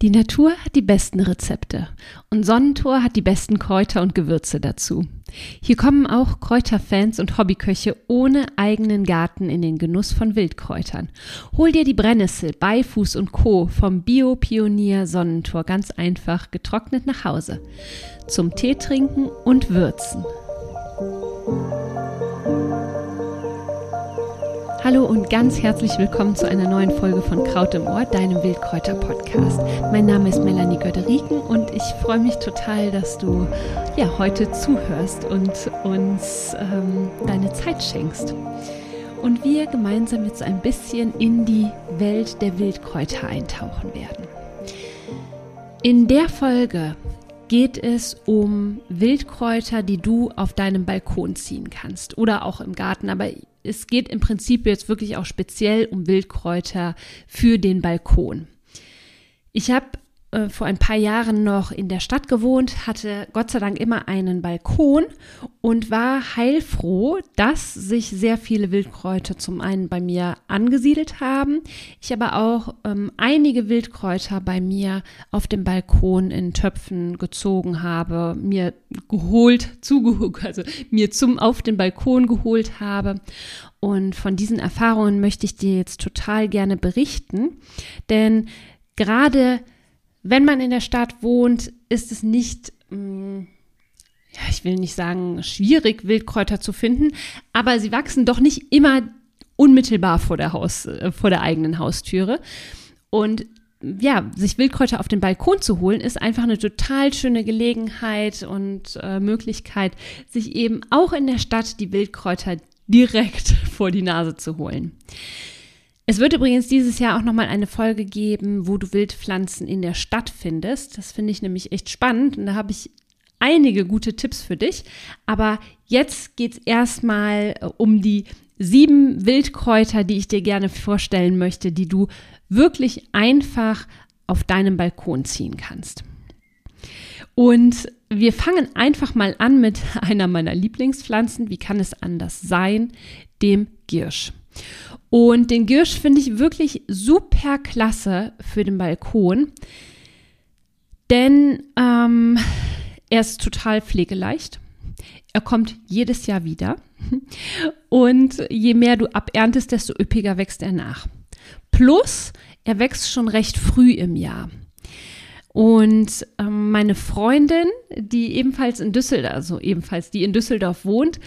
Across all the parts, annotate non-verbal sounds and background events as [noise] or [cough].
Die Natur hat die besten Rezepte und Sonnentor hat die besten Kräuter und Gewürze dazu. Hier kommen auch Kräuterfans und Hobbyköche ohne eigenen Garten in den Genuss von Wildkräutern. Hol dir die Brennnessel, Beifuß und Co. vom Bio-Pionier Sonnentor ganz einfach getrocknet nach Hause. Zum Tee trinken und würzen. Hallo und ganz herzlich willkommen zu einer neuen Folge von Kraut im Ohr, deinem Wildkräuter-Podcast. Mein Name ist Melanie Göderiken und ich freue mich total, dass du ja heute zuhörst und uns ähm, deine Zeit schenkst. Und wir gemeinsam jetzt ein bisschen in die Welt der Wildkräuter eintauchen werden. In der Folge geht es um Wildkräuter, die du auf deinem Balkon ziehen kannst oder auch im Garten. Aber es geht im Prinzip jetzt wirklich auch speziell um Wildkräuter für den Balkon. Ich habe äh, vor ein paar Jahren noch in der Stadt gewohnt, hatte Gott sei Dank immer einen Balkon und war heilfroh, dass sich sehr viele Wildkräuter zum einen bei mir angesiedelt haben. Ich aber auch ähm, einige Wildkräuter bei mir auf dem Balkon in Töpfen gezogen habe, mir geholt, [laughs] zugeholt, also mir zum auf den Balkon geholt habe. Und von diesen Erfahrungen möchte ich dir jetzt total gerne berichten, denn gerade wenn man in der Stadt wohnt, ist es nicht, mm, ja, ich will nicht sagen schwierig, Wildkräuter zu finden, aber sie wachsen doch nicht immer unmittelbar vor der Haus, äh, vor der eigenen Haustüre. Und ja, sich Wildkräuter auf den Balkon zu holen, ist einfach eine total schöne Gelegenheit und äh, Möglichkeit, sich eben auch in der Stadt die Wildkräuter direkt [laughs] vor die Nase zu holen. Es wird übrigens dieses Jahr auch nochmal eine Folge geben, wo du Wildpflanzen in der Stadt findest. Das finde ich nämlich echt spannend und da habe ich einige gute Tipps für dich. Aber jetzt geht es erstmal äh, um die sieben Wildkräuter, die ich dir gerne vorstellen möchte, die du wirklich einfach auf deinem Balkon ziehen kannst. Und wir fangen einfach mal an mit [laughs] einer meiner Lieblingspflanzen. Wie kann es anders sein? Dem Girsch. Und den Girsch finde ich wirklich super klasse für den Balkon, denn ähm, er ist total pflegeleicht. Er kommt jedes Jahr wieder. Und je mehr du aberntest, desto üppiger wächst er nach. Plus, er wächst schon recht früh im Jahr. Und ähm, meine Freundin, die ebenfalls in Düsseldorf, also ebenfalls die in Düsseldorf wohnt,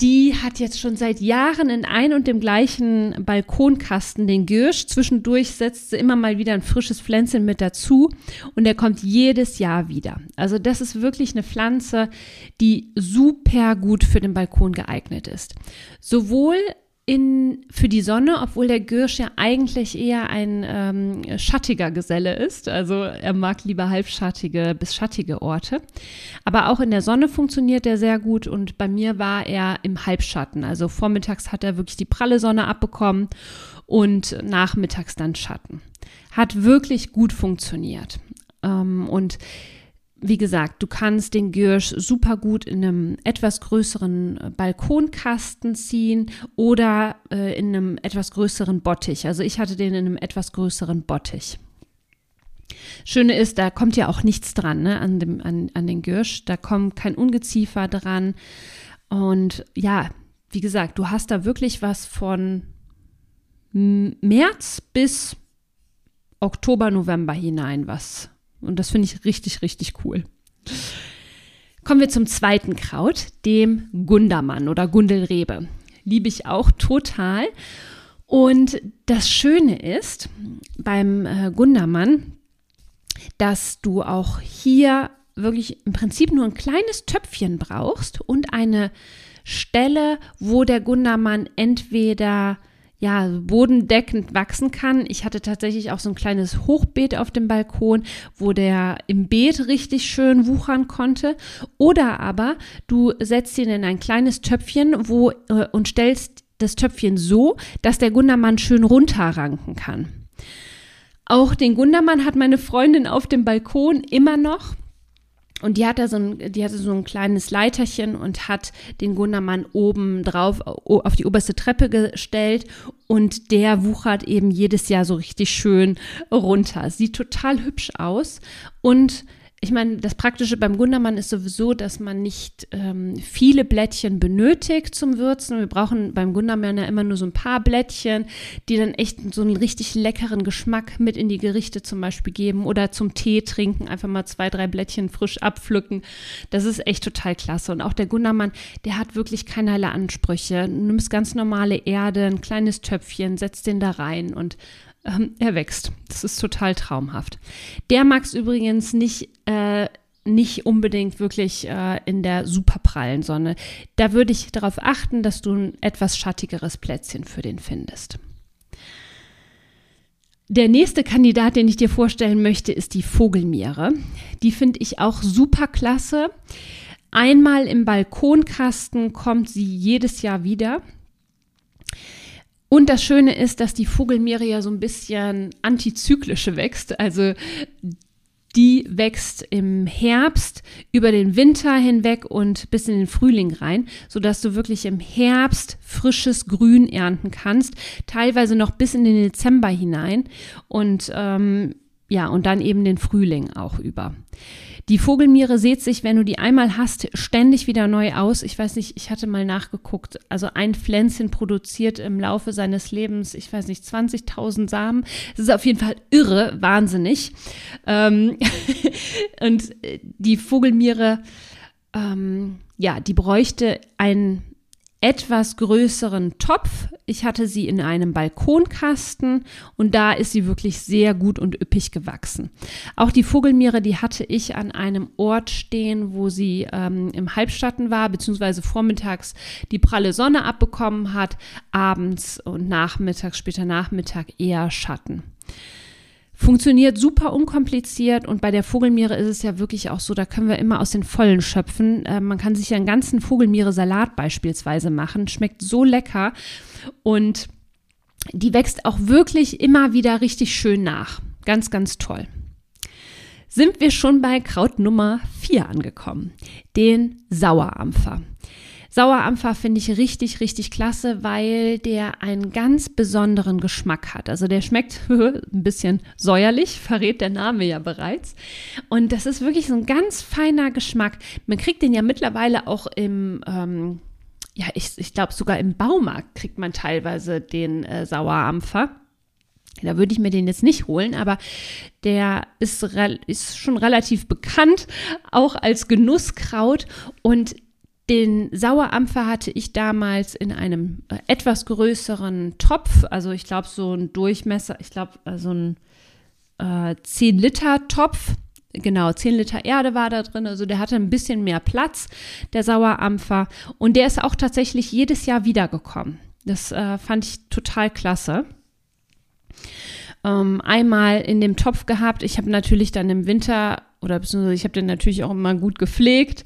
die hat jetzt schon seit Jahren in ein und dem gleichen Balkonkasten den Girsch. Zwischendurch setzt sie immer mal wieder ein frisches Pflänzchen mit dazu und der kommt jedes Jahr wieder. Also das ist wirklich eine Pflanze, die super gut für den Balkon geeignet ist. Sowohl in, für die Sonne, obwohl der Girsch ja eigentlich eher ein ähm, schattiger Geselle ist. Also er mag lieber halbschattige bis schattige Orte. Aber auch in der Sonne funktioniert er sehr gut und bei mir war er im Halbschatten. Also vormittags hat er wirklich die pralle Sonne abbekommen und nachmittags dann Schatten. Hat wirklich gut funktioniert. Ähm, und wie gesagt, du kannst den Giersch super gut in einem etwas größeren äh, Balkonkasten ziehen oder äh, in einem etwas größeren Bottich. Also ich hatte den in einem etwas größeren Bottich. Schöne ist, da kommt ja auch nichts dran ne, an, dem, an, an den Giersch. Da kommt kein Ungeziefer dran. Und ja, wie gesagt, du hast da wirklich was von März bis Oktober, November hinein, was und das finde ich richtig, richtig cool. Kommen wir zum zweiten Kraut, dem Gundermann oder Gundelrebe. Liebe ich auch total. Und das Schöne ist beim äh, Gundermann, dass du auch hier wirklich im Prinzip nur ein kleines Töpfchen brauchst und eine Stelle, wo der Gundermann entweder ja, bodendeckend wachsen kann. Ich hatte tatsächlich auch so ein kleines Hochbeet auf dem Balkon, wo der im Beet richtig schön wuchern konnte. Oder aber du setzt ihn in ein kleines Töpfchen wo, äh, und stellst das Töpfchen so, dass der Gundermann schön runterranken kann. Auch den Gundermann hat meine Freundin auf dem Balkon immer noch. Und die, hat da so ein, die hatte so ein kleines Leiterchen und hat den Gundermann oben drauf auf die oberste Treppe gestellt und der wuchert eben jedes Jahr so richtig schön runter. Sieht total hübsch aus und ich meine, das Praktische beim Gundermann ist sowieso, dass man nicht ähm, viele Blättchen benötigt zum Würzen. Wir brauchen beim Gundermann ja immer nur so ein paar Blättchen, die dann echt so einen richtig leckeren Geschmack mit in die Gerichte zum Beispiel geben oder zum Tee trinken, einfach mal zwei, drei Blättchen frisch abpflücken. Das ist echt total klasse. Und auch der Gundermann, der hat wirklich keinerlei Ansprüche. Du nimmst ganz normale Erde, ein kleines Töpfchen, setzt den da rein und ähm, er wächst. Das ist total traumhaft. Der mag es übrigens nicht, äh, nicht unbedingt wirklich äh, in der super prallen Sonne. Da würde ich darauf achten, dass du ein etwas schattigeres Plätzchen für den findest. Der nächste Kandidat, den ich dir vorstellen möchte, ist die Vogelmiere. Die finde ich auch super klasse. Einmal im Balkonkasten kommt sie jedes Jahr wieder. Und das Schöne ist, dass die Vogelmeere ja so ein bisschen antizyklische wächst. Also die wächst im Herbst über den Winter hinweg und bis in den Frühling rein, sodass du wirklich im Herbst frisches Grün ernten kannst, teilweise noch bis in den Dezember hinein und ähm, ja, und dann eben den Frühling auch über. Die Vogelmiere sieht sich, wenn du die einmal hast, ständig wieder neu aus. Ich weiß nicht, ich hatte mal nachgeguckt. Also ein Pflänzchen produziert im Laufe seines Lebens, ich weiß nicht, 20.000 Samen. Das ist auf jeden Fall irre, wahnsinnig. Ähm [laughs] und die Vogelmiere, ähm, ja, die bräuchte ein etwas größeren Topf. Ich hatte sie in einem Balkonkasten und da ist sie wirklich sehr gut und üppig gewachsen. Auch die Vogelmiere, die hatte ich an einem Ort stehen, wo sie ähm, im Halbschatten war, beziehungsweise vormittags die pralle Sonne abbekommen hat, abends und nachmittags, später Nachmittag eher Schatten. Funktioniert super unkompliziert und bei der Vogelmiere ist es ja wirklich auch so, da können wir immer aus den Vollen schöpfen. Äh, man kann sich ja einen ganzen Vogelmiere-Salat beispielsweise machen. Schmeckt so lecker und die wächst auch wirklich immer wieder richtig schön nach. Ganz, ganz toll. Sind wir schon bei Kraut Nummer 4 angekommen, den Sauerampfer. Sauerampfer finde ich richtig, richtig klasse, weil der einen ganz besonderen Geschmack hat. Also der schmeckt [laughs] ein bisschen säuerlich, verrät der Name ja bereits. Und das ist wirklich so ein ganz feiner Geschmack. Man kriegt den ja mittlerweile auch im, ähm, ja, ich, ich glaube sogar im Baumarkt kriegt man teilweise den äh, Sauerampfer. Da würde ich mir den jetzt nicht holen, aber der ist, ist schon relativ bekannt, auch als Genusskraut. Und den Sauerampfer hatte ich damals in einem äh, etwas größeren Topf, also ich glaube so ein Durchmesser, ich glaube äh, so ein äh, 10 Liter Topf. Genau, 10 Liter Erde war da drin, also der hatte ein bisschen mehr Platz, der Sauerampfer. Und der ist auch tatsächlich jedes Jahr wiedergekommen. Das äh, fand ich total klasse. Ähm, einmal in dem Topf gehabt. Ich habe natürlich dann im Winter, oder beziehungsweise ich habe den natürlich auch immer gut gepflegt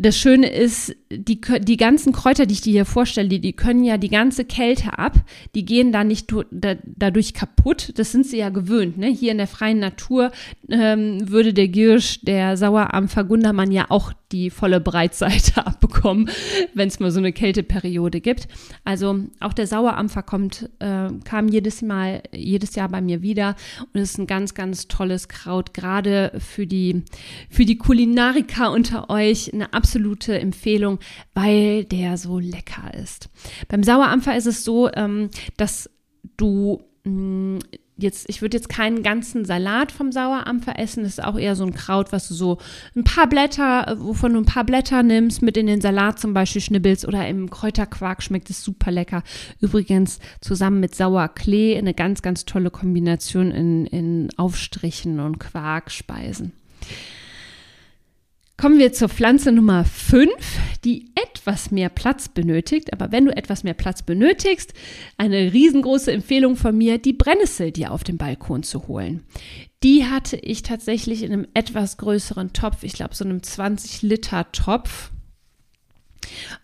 das Schöne ist, die, die ganzen Kräuter, die ich dir hier vorstelle, die, die können ja die ganze Kälte ab. Die gehen da nicht da, dadurch kaputt. Das sind sie ja gewöhnt. Ne? Hier in der freien Natur ähm, würde der Giersch, der Sauerampfer Gundermann ja auch die volle Breitseite [laughs] abbekommen, wenn es mal so eine Kälteperiode gibt. Also auch der Sauerampfer kommt, äh, kam jedes Mal, jedes Jahr bei mir wieder und ist ein ganz, ganz tolles Kraut, gerade für die, für die Kulinariker unter euch eine absolute Empfehlung, weil der so lecker ist. Beim Sauerampfer ist es so, ähm, dass du mh, mm, jetzt, ich würde jetzt keinen ganzen Salat vom Sauerampfer essen. Das ist auch eher so ein Kraut, was du so ein paar Blätter, wovon du ein paar Blätter nimmst, mit in den Salat zum Beispiel schnibbelst oder im Kräuterquark schmeckt es super lecker. Übrigens zusammen mit Sauerklee eine ganz, ganz tolle Kombination in, in Aufstrichen und Quarkspeisen. Kommen wir zur Pflanze Nummer 5, die etwas mehr Platz benötigt. Aber wenn du etwas mehr Platz benötigst, eine riesengroße Empfehlung von mir, die Brennnessel dir auf dem Balkon zu holen. Die hatte ich tatsächlich in einem etwas größeren Topf, ich glaube so einem 20 Liter Topf.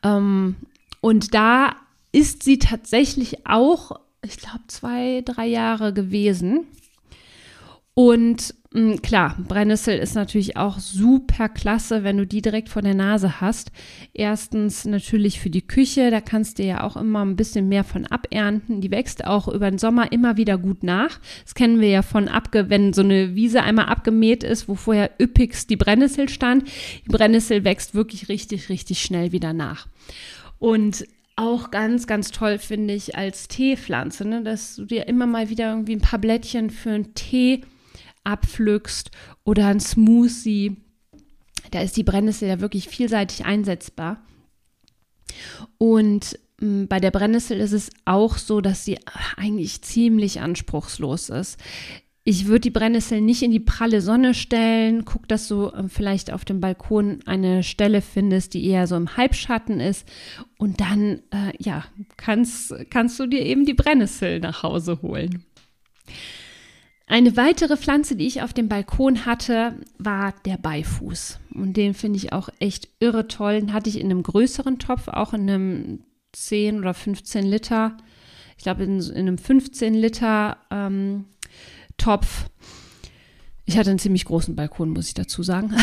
Ähm, und da ist sie tatsächlich auch, ich glaube, zwei, drei Jahre gewesen. Und klar, Brennnessel ist natürlich auch super klasse, wenn du die direkt vor der Nase hast. Erstens natürlich für die Küche, da kannst du ja auch immer ein bisschen mehr von abernten. Die wächst auch über den Sommer immer wieder gut nach. Das kennen wir ja von abge, wenn so eine Wiese einmal abgemäht ist, wo vorher üppigst die Brennnessel stand. Die Brennnessel wächst wirklich richtig, richtig schnell wieder nach. Und auch ganz, ganz toll finde ich als Teepflanze, ne? dass du dir immer mal wieder irgendwie ein paar Blättchen für einen Tee abpflückst oder ein Smoothie. Da ist die Brennnessel ja wirklich vielseitig einsetzbar. Und hm, bei der Brennnessel ist es auch so, dass sie eigentlich ziemlich anspruchslos ist. Ich würde die Brennnessel nicht in die pralle Sonne stellen. Guck, dass du ähm, vielleicht auf dem Balkon eine Stelle findest, die eher so im Halbschatten ist. Und dann, äh, ja, kannst, kannst du dir eben die Brennnessel nach Hause holen. Eine weitere Pflanze, die ich auf dem Balkon hatte, war der Beifuß. Und den finde ich auch echt irre toll. Den hatte ich in einem größeren Topf, auch in einem 10 oder 15 Liter. Ich glaube, in, in, einem 15 Liter ähm, Topf. Ich hatte einen ziemlich großen Balkon, muss ich dazu sagen.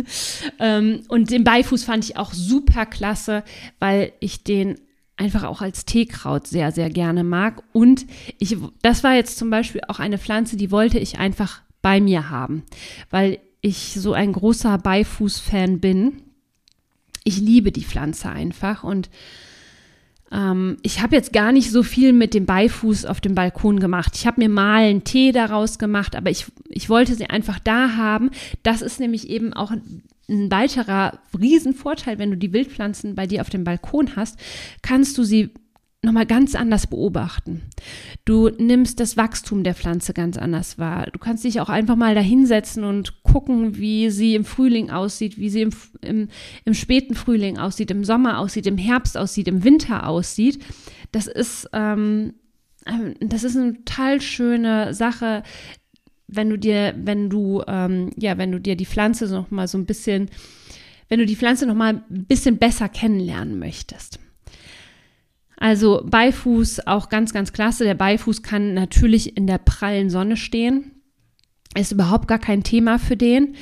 [laughs] ähm, und den Beifuß fand ich auch super klasse, weil ich den einfach auch als Teekraut sehr, sehr gerne mag. Und ich, das war jetzt zum Beispiel auch eine Pflanze, die wollte ich einfach bei mir haben, weil ich so ein großer Beifuß-Fan bin. Ich liebe die Pflanze einfach und ähm, ich habe jetzt gar nicht so viel mit dem Beifuß auf dem Balkon gemacht. Ich habe mir mal einen Tee daraus gemacht, aber ich, ich wollte sie einfach da haben. Das ist nämlich eben auch ein weiterer Riesenvorteil, wenn du die Wildpflanzen bei dir auf dem Balkon hast, kannst du sie nochmal ganz anders beobachten. Du nimmst das Wachstum der Pflanze ganz anders wahr. Du kannst dich auch einfach mal dahinsetzen und gucken, wie sie im Frühling aussieht, wie sie im, im, im späten Frühling aussieht, im Sommer aussieht, im Herbst aussieht, im Winter aussieht. Das ist, ähm, ähm das ist eine total schöne Sache, wenn du dir, wenn du, ähm, ja, wenn du dir die Pflanze noch mal so ein bisschen, wenn du die Pflanze noch mal ein bisschen besser kennenlernen möchtest. Also Beifuß auch ganz, ganz klasse. Der Beifuß kann natürlich in der prallen Sonne stehen. Ist überhaupt gar kein Thema für den.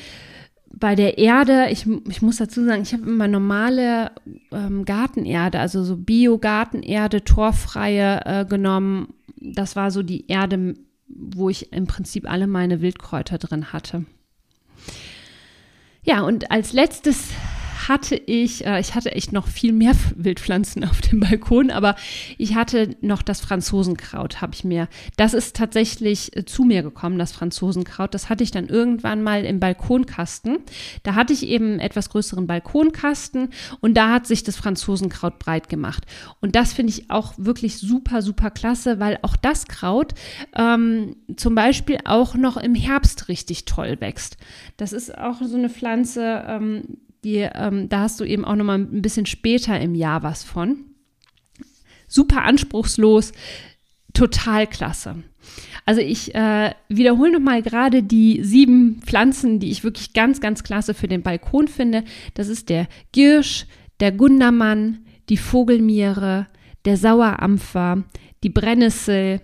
Bei der Erde, ich, ich muss dazu sagen, ich habe immer normale ähm, Gartenerde, also so Bio-Gartenerde, torfreie äh, genommen. Das war so die Erde, wo ich im Prinzip alle meine Wildkräuter drin hatte. Ja, und als letztes hatte ich, äh, ich hatte echt noch viel mehr Wildpflanzen [laughs] auf dem Balkon, aber ich hatte noch das Franzosenkraut, habe ich mir. Das ist tatsächlich äh, zu mir gekommen, das Franzosenkraut. Das hatte ich dann irgendwann mal im Balkonkasten. Da hatte ich eben einen etwas größeren Balkonkasten und da hat sich das Franzosenkraut breit gemacht. Und das finde ich auch wirklich super, super klasse, weil auch das Kraut ähm, zum Beispiel auch noch im Herbst richtig toll wächst. Das ist auch so eine Pflanze, ähm, die, ähm, da hast du eben auch noch mal ein bisschen später im Jahr was von. Super anspruchslos, total klasse. Also ich äh, wiederhole nochmal gerade die sieben Pflanzen, die ich wirklich ganz, ganz klasse für den Balkon finde. Das ist der Girsch, der Gundermann, die Vogelmiere, der Sauerampfer, die Brennnessel,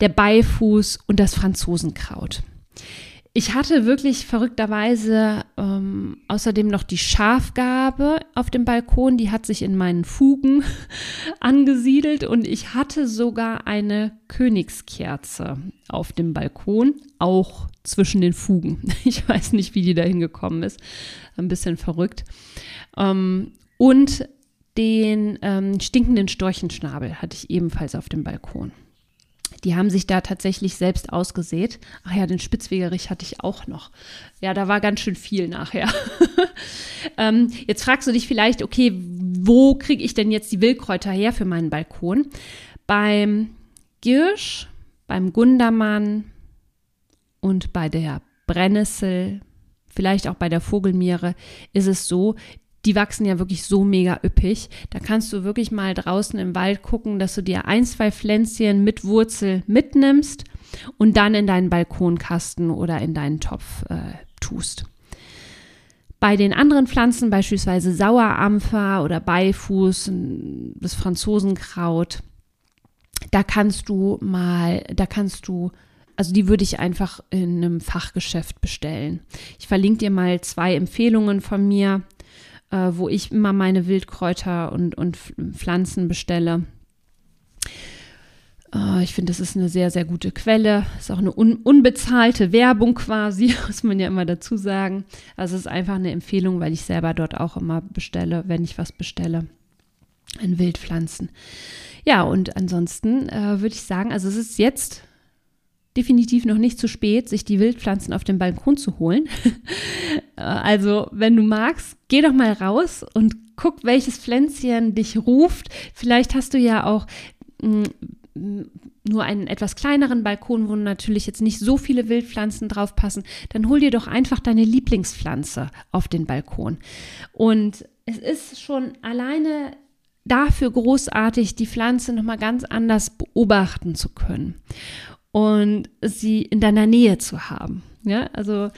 der Beifuß und das Franzosenkraut. Ich hatte wirklich verrückterweise ähm, außerdem noch die Schafgabe auf dem Balkon, die hat sich in meinen Fugen [laughs] angesiedelt und ich hatte sogar eine Königskerze auf dem Balkon, auch zwischen den Fugen. [laughs] Ich weiß nicht, wie die da hingekommen ist. Ein bisschen verrückt. Ähm, und den ähm, stinkenden Storchenschnabel hatte ich ebenfalls auf dem Balkon. Die haben sich da tatsächlich selbst ausgesät. Ach ja, den Spitzwegerich hatte ich auch noch. Ja, da war ganz schön viel nachher. [laughs] ähm, jetzt fragst du dich vielleicht, okay, wo kriege ich denn jetzt die Wildkräuter her für meinen Balkon? Beim Girsch, beim Gundermann und bei der Brennnessel, vielleicht auch bei der Vogelmiere, ist es so, die wachsen ja wirklich so mega üppig. Da kannst du wirklich mal draußen im Wald gucken, dass du dir ein, zwei Pflänzchen mit Wurzel mitnimmst und dann in deinen Balkonkasten oder in deinen Topf äh, tust. Bei den anderen Pflanzen, beispielsweise Sauerampfer oder Beifuß, das Franzosenkraut, da kannst du mal, da kannst du Also die würde ich einfach in einem Fachgeschäft bestellen. Ich verlinke dir mal zwei Empfehlungen von mir, äh, wo ich immer meine Wildkräuter und, und Pflanzen bestelle. Äh, ich finde, das ist eine sehr, sehr gute Quelle. Ist auch eine un unbezahlte Werbung quasi, [laughs] muss man ja immer dazu sagen. Also es ist einfach eine Empfehlung, weil ich selber dort auch immer bestelle, wenn ich was bestelle an Wildpflanzen. Ja, und ansonsten äh, würde ich sagen, also es ist jetzt definitiv noch nicht zu spät, sich die Wildpflanzen auf dem Balkon zu holen. [laughs] Äh, also, wenn du magst, geh doch mal raus und guck, welches Pflänzchen dich ruft. Vielleicht hast du ja auch mh, hm, nur einen etwas kleineren Balkon, wo natürlich jetzt nicht so viele Wildpflanzen draufpassen, dann hol dir doch einfach deine Lieblingspflanze auf den Balkon. Und es ist schon alleine dafür großartig, die Pflanze nochmal ganz anders beobachten zu können und sie in deiner Nähe zu haben. Ja, also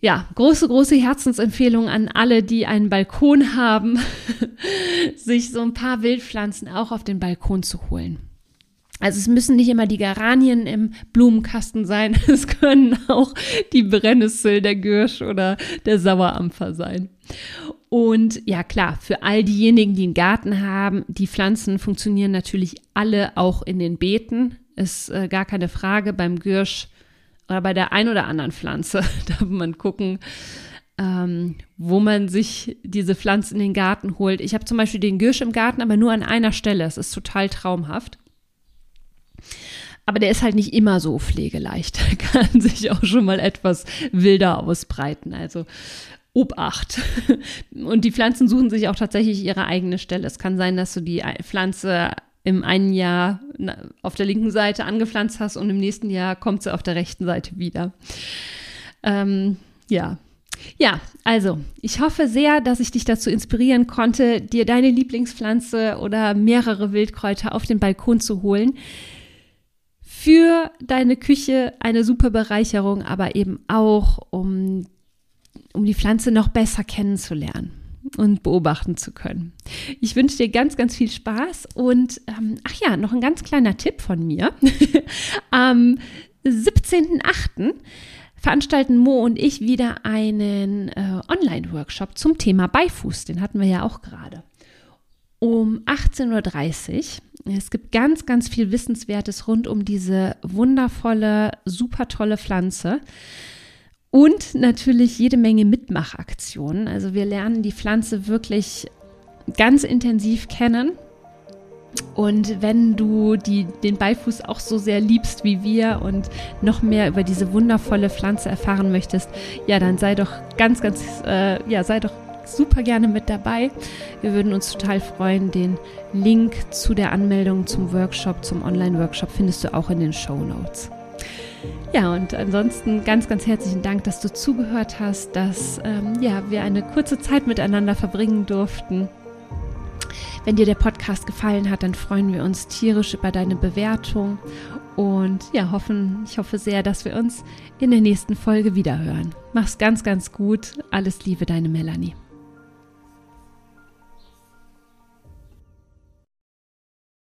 ja, große, große Herzensempfehlung an alle, die einen Balkon haben, [laughs] sich so ein paar Wildpflanzen auch auf den Balkon zu holen. Also es müssen nicht immer die Geranien im Blumenkasten sein, [laughs] es können auch die Brennnessel, der Gürsch oder der Sauerampfer sein. Und ja klar, für all diejenigen, die einen Garten haben, die Pflanzen funktionieren natürlich alle auch in den Beeten. Ist äh, gar keine Frage beim Gürsch oder bei der ein oder anderen Pflanze. [laughs] Da muss man gucken, ähm, wo man sich diese Pflanzen in den Garten holt. Ich habe zum Beispiel den Gürsch im Garten, aber nur an einer Stelle. Es ist total traumhaft. Aber der ist halt nicht immer so pflegeleicht. [laughs] Der kann sich auch schon mal etwas wilder ausbreiten. Also Obacht. [laughs] Und die Pflanzen suchen sich auch tatsächlich ihre eigene Stelle. Es kann sein, dass du die Pflanze im einen Jahr auf der linken Seite angepflanzt hast und im nächsten Jahr kommt sie auf der rechten Seite wieder. Ähm, ja. Ja, also ich hoffe sehr, dass ich dich dazu inspirieren konnte, dir deine Lieblingspflanze oder mehrere Wildkräuter auf den Balkon zu holen. Für deine Küche eine super Bereicherung, aber eben auch, um, um die Pflanze noch besser kennenzulernen und beobachten zu können. Ich wünsche dir ganz, ganz viel Spaß und ähm, ach ja, noch ein ganz kleiner Tipp von mir. [laughs] Am 17.08. veranstalten Mo und ich wieder einen äh, Online-Workshop zum Thema Beifuß. Den hatten wir ja auch gerade. Um 18.30 Uhr. Es gibt ganz, ganz viel Wissenswertes rund um diese wundervolle, super tolle Pflanze. Und natürlich jede Menge Mitmachaktionen. Also wir lernen die Pflanze wirklich ganz intensiv kennen. Und wenn du die, den Beifuß auch so sehr liebst wie wir und noch mehr über diese wundervolle Pflanze erfahren möchtest, ja, dann sei doch ganz, ganz, äh, ja, sei doch super gerne mit dabei. Wir würden uns total freuen. Den Link zu der Anmeldung zum Workshop, zum Online-Workshop findest du auch in den Show Notes. Ja, und ansonsten ganz, ganz herzlichen Dank, dass du zugehört hast, dass ähm, ja, wir eine kurze Zeit miteinander verbringen durften. Wenn dir der Podcast gefallen hat, dann freuen wir uns tierisch über deine Bewertung und ja, hoffen, ich hoffe sehr, dass wir uns in der nächsten Folge wiederhören. Mach's ganz, ganz gut. Alles Liebe, deine Melanie.